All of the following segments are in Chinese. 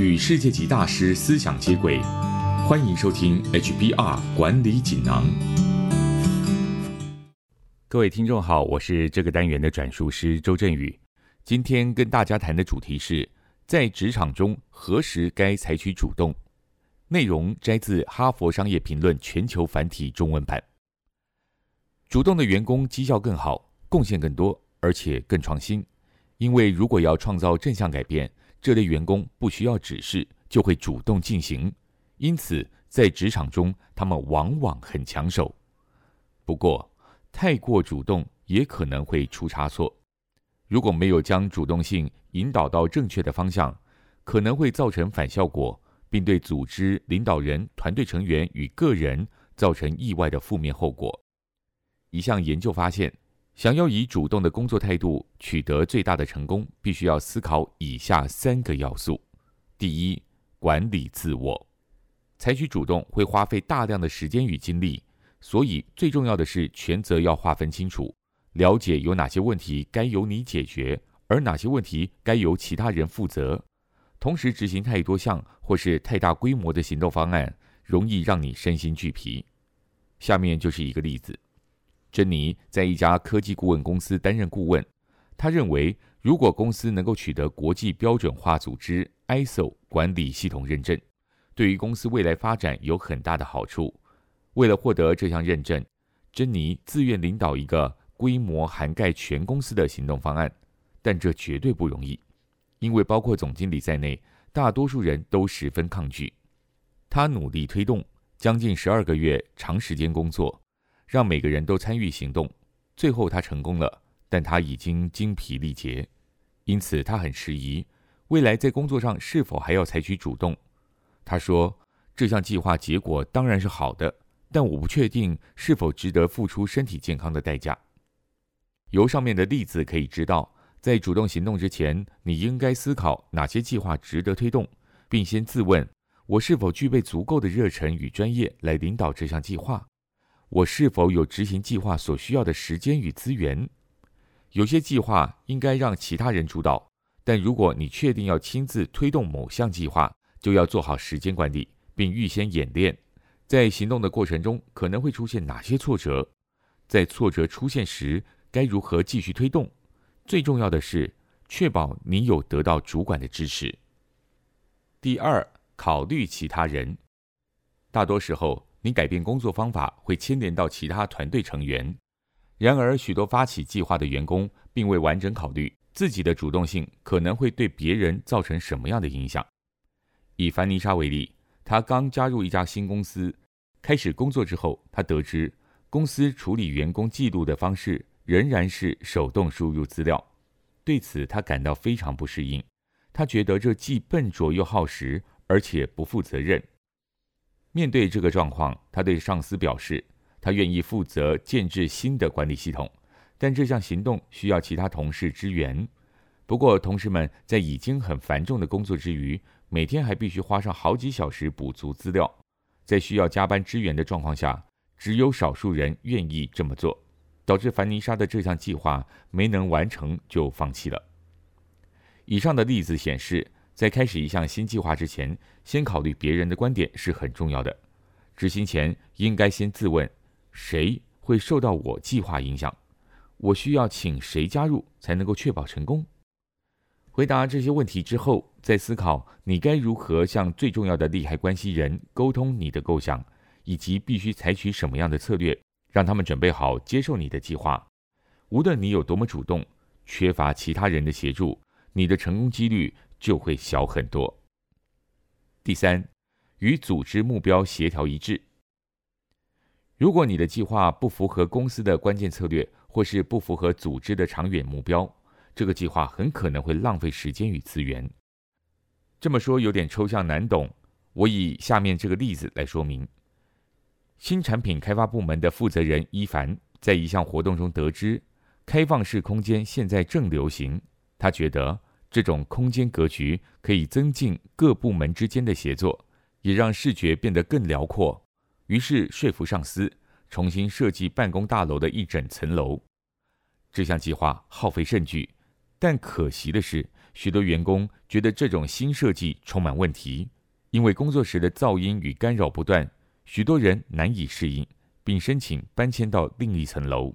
与世界级大师思想接轨，欢迎收听 HBR 管理锦囊。各位听众好，我是这个单元的转述师周振宇。今天跟大家谈的主题是在职场中何时该采取主动。内容摘自《哈佛商业评论》全球繁体中文版。主动的员工绩效更好，贡献更多，而且更创新。因为如果要创造正向改变，这类员工不需要指示就会主动进行。因此，在职场中，他们往往很抢手。不过，太过主动也可能会出差错。如果没有将主动性引导到正确的方向，可能会造成反效果。并对组织领导人、团队成员与个人造成意外的负面后果。一项研究发现，想要以主动的工作态度取得最大的成功，必须要思考以下三个要素：第一，管理自我。采取主动会花费大量的时间与精力，所以最重要的是权责要划分清楚，了解有哪些问题该由你解决，而哪些问题该由其他人负责。同时执行太多项或是太大规模的行动方案，容易让你身心俱疲。下面就是一个例子：珍妮在一家科技顾问公司担任顾问。他认为，如果公司能够取得国际标准化组织 ISO 管理系统认证，对于公司未来发展有很大的好处。为了获得这项认证，珍妮自愿领导一个规模涵盖全公司的行动方案，但这绝对不容易。因为包括总经理在内，大多数人都十分抗拒。他努力推动，将近十二个月长时间工作，让每个人都参与行动。最后他成功了，但他已经精疲力竭，因此他很迟疑，未来在工作上是否还要采取主动。他说：“这项计划结果当然是好的，但我不确定是否值得付出身体健康的代价。”由上面的例子可以知道。在主动行动之前，你应该思考哪些计划值得推动，并先自问：我是否具备足够的热忱与专业来领导这项计划？我是否有执行计划所需要的时间与资源？有些计划应该让其他人主导，但如果你确定要亲自推动某项计划，就要做好时间管理，并预先演练，在行动的过程中可能会出现哪些挫折？在挫折出现时，该如何继续推动？最重要的是，确保你有得到主管的支持。第二，考虑其他人。大多时候，你改变工作方法会牵连到其他团队成员。然而，许多发起计划的员工并未完整考虑自己的主动性可能会对别人造成什么样的影响。以凡妮莎为例，她刚加入一家新公司，开始工作之后，她得知公司处理员工记录的方式。仍然是手动输入资料，对此她感到非常不适应。她觉得这既笨拙又耗时，而且不负责任。面对这个状况，他对上司表示，他愿意负责建制新的管理系统，但这项行动需要其他同事支援。不过，同事们在已经很繁重的工作之余，每天还必须花上好几小时补足资料，在需要加班支援的状况下，只有少数人愿意这么做。导致凡妮莎的这项计划没能完成就放弃了。以上的例子显示，在开始一项新计划之前，先考虑别人的观点是很重要的。执行前应该先自问：谁会受到我计划影响？我需要请谁加入才能够确保成功？回答这些问题之后，再思考你该如何向最重要的利害关系人沟通你的构想，以及必须采取什么样的策略。让他们准备好接受你的计划。无论你有多么主动，缺乏其他人的协助，你的成功几率就会小很多。第三，与组织目标协调一致。如果你的计划不符合公司的关键策略，或是不符合组织的长远目标，这个计划很可能会浪费时间与资源。这么说有点抽象难懂，我以下面这个例子来说明。新产品开发部门的负责人伊凡在一项活动中得知，开放式空间现在正流行。他觉得这种空间格局可以增进各部门之间的协作，也让视觉变得更辽阔。于是说服上司重新设计办公大楼的一整层楼。这项计划耗费甚巨，但可惜的是，许多员工觉得这种新设计充满问题，因为工作时的噪音与干扰不断，许多人难以适应，并申请搬迁到另一层楼。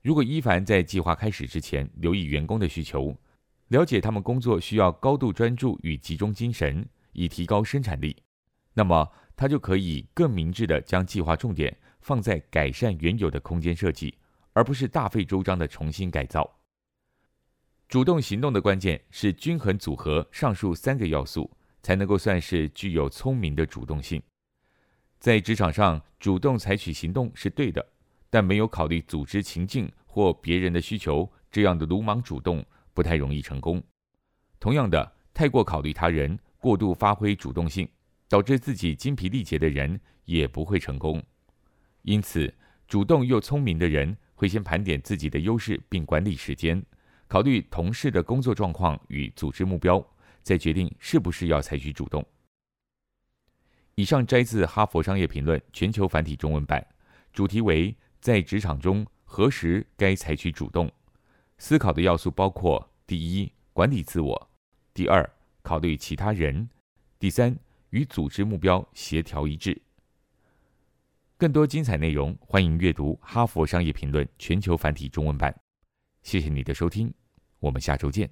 如果伊凡在计划开始之前留意员工的需求，了解他们工作需要高度专注与集中精神，以提高生产力，那么他就可以更明智地将计划重点放在改善原有的空间设计，而不是大费周章的重新改造。主动行动的关键是均衡组合上述三个要素，才能够算是具有聪明的主动性。在职场上，主动采取行动是对的。但没有考虑组织情境或别人的需求，这样的鲁莽主动不太容易成功。同样的，太过考虑他人、过度发挥主动性，导致自己精疲力竭的人也不会成功。因此，主动又聪明的人会先盘点自己的优势，并管理时间，考虑同事的工作状况与组织目标，再决定是不是要采取主动。以上摘自《哈佛商业评论》全球繁体中文版，主题为。在职场中，何时该采取主动？思考的要素包括：第一，管理自我；第二，考虑其他人；第三，与组织目标协调一致。更多精彩内容，欢迎阅读《哈佛商业评论》全球繁体中文版。谢谢你的收听，我们下周见。